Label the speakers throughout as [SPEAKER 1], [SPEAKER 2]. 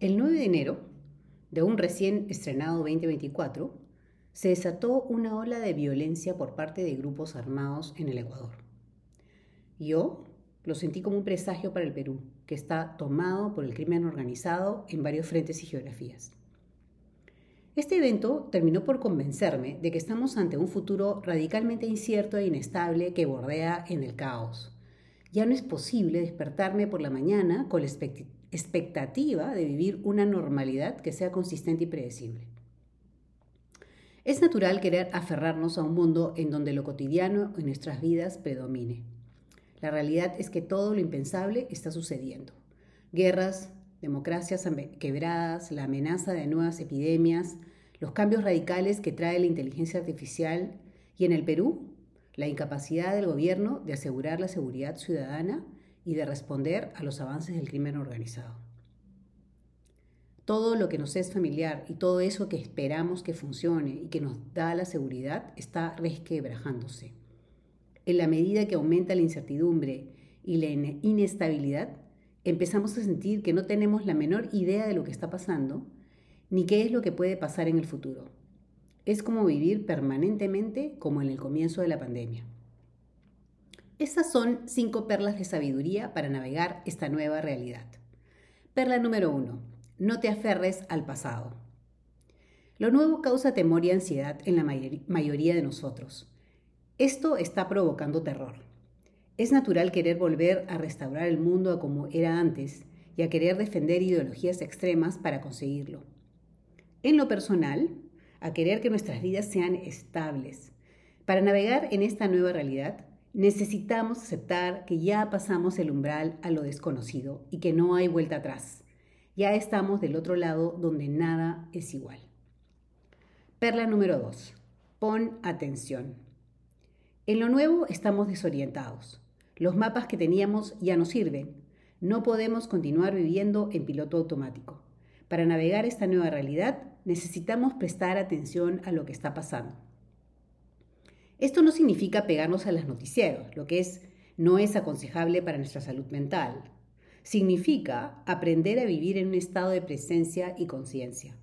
[SPEAKER 1] El 9 de enero de un recién estrenado 2024, se desató una ola de violencia por parte de grupos armados en el Ecuador. Yo lo sentí como un presagio para el Perú, que está tomado por el crimen organizado en varios frentes y geografías. Este evento terminó por convencerme de que estamos ante un futuro radicalmente incierto e inestable que bordea en el caos. Ya no es posible despertarme por la mañana con la expectativa de vivir una normalidad que sea consistente y predecible. Es natural querer aferrarnos a un mundo en donde lo cotidiano en nuestras vidas predomine. La realidad es que todo lo impensable está sucediendo. Guerras, democracias quebradas, la amenaza de nuevas epidemias, los cambios radicales que trae la inteligencia artificial y en el Perú, la incapacidad del gobierno de asegurar la seguridad ciudadana y de responder a los avances del crimen organizado. Todo lo que nos es familiar y todo eso que esperamos que funcione y que nos da la seguridad está resquebrajándose. En la medida que aumenta la incertidumbre y la inestabilidad, empezamos a sentir que no tenemos la menor idea de lo que está pasando ni qué es lo que puede pasar en el futuro. Es como vivir permanentemente como en el comienzo de la pandemia. Estas son cinco perlas de sabiduría para navegar esta nueva realidad. Perla número uno. No te aferres al pasado. Lo nuevo causa temor y ansiedad en la mayoría de nosotros. Esto está provocando terror. Es natural querer volver a restaurar el mundo a como era antes y a querer defender ideologías extremas para conseguirlo. En lo personal, a querer que nuestras vidas sean estables. Para navegar en esta nueva realidad, Necesitamos aceptar que ya pasamos el umbral a lo desconocido y que no hay vuelta atrás. Ya estamos del otro lado donde nada es igual. Perla número 2. Pon atención. En lo nuevo estamos desorientados. Los mapas que teníamos ya no sirven. No podemos continuar viviendo en piloto automático. Para navegar esta nueva realidad necesitamos prestar atención a lo que está pasando. Esto no significa pegarnos a los noticieros, lo que es no es aconsejable para nuestra salud mental. Significa aprender a vivir en un estado de presencia y conciencia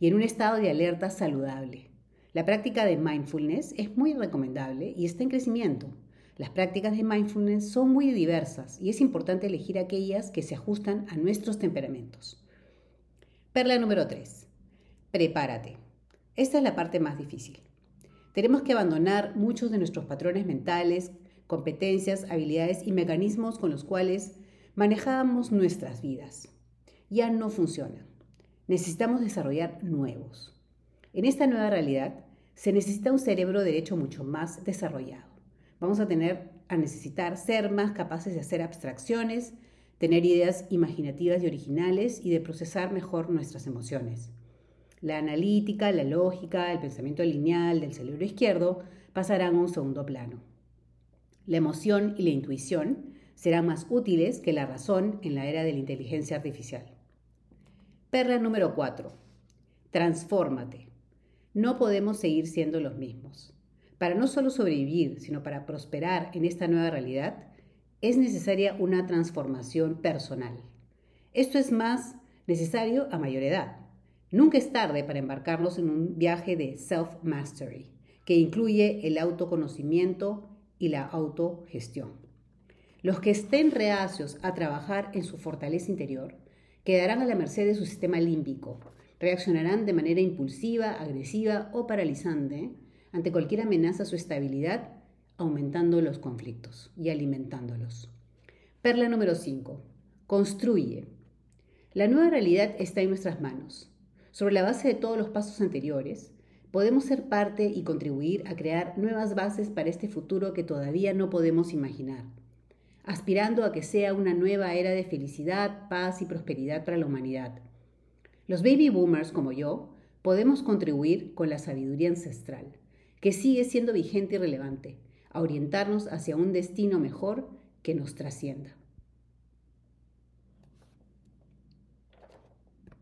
[SPEAKER 1] y en un estado de alerta saludable. La práctica de mindfulness es muy recomendable y está en crecimiento. Las prácticas de mindfulness son muy diversas y es importante elegir aquellas que se ajustan a nuestros temperamentos. Perla número 3. Prepárate. Esta es la parte más difícil. Tenemos que abandonar muchos de nuestros patrones mentales, competencias, habilidades y mecanismos con los cuales manejábamos nuestras vidas. Ya no funcionan. Necesitamos desarrollar nuevos. En esta nueva realidad se necesita un cerebro derecho mucho más desarrollado. Vamos a tener a necesitar ser más capaces de hacer abstracciones, tener ideas imaginativas y originales y de procesar mejor nuestras emociones. La analítica, la lógica, el pensamiento lineal del cerebro izquierdo pasarán a un segundo plano. La emoción y la intuición serán más útiles que la razón en la era de la inteligencia artificial. Perla número 4. Transfórmate. No podemos seguir siendo los mismos. Para no solo sobrevivir, sino para prosperar en esta nueva realidad, es necesaria una transformación personal. Esto es más necesario a mayor edad. Nunca es tarde para embarcarnos en un viaje de self-mastery, que incluye el autoconocimiento y la autogestión. Los que estén reacios a trabajar en su fortaleza interior quedarán a la merced de su sistema límbico, reaccionarán de manera impulsiva, agresiva o paralizante ante cualquier amenaza a su estabilidad, aumentando los conflictos y alimentándolos. Perla número 5. Construye. La nueva realidad está en nuestras manos. Sobre la base de todos los pasos anteriores, podemos ser parte y contribuir a crear nuevas bases para este futuro que todavía no podemos imaginar, aspirando a que sea una nueva era de felicidad, paz y prosperidad para la humanidad. Los baby boomers como yo podemos contribuir con la sabiduría ancestral, que sigue siendo vigente y relevante, a orientarnos hacia un destino mejor que nos trascienda.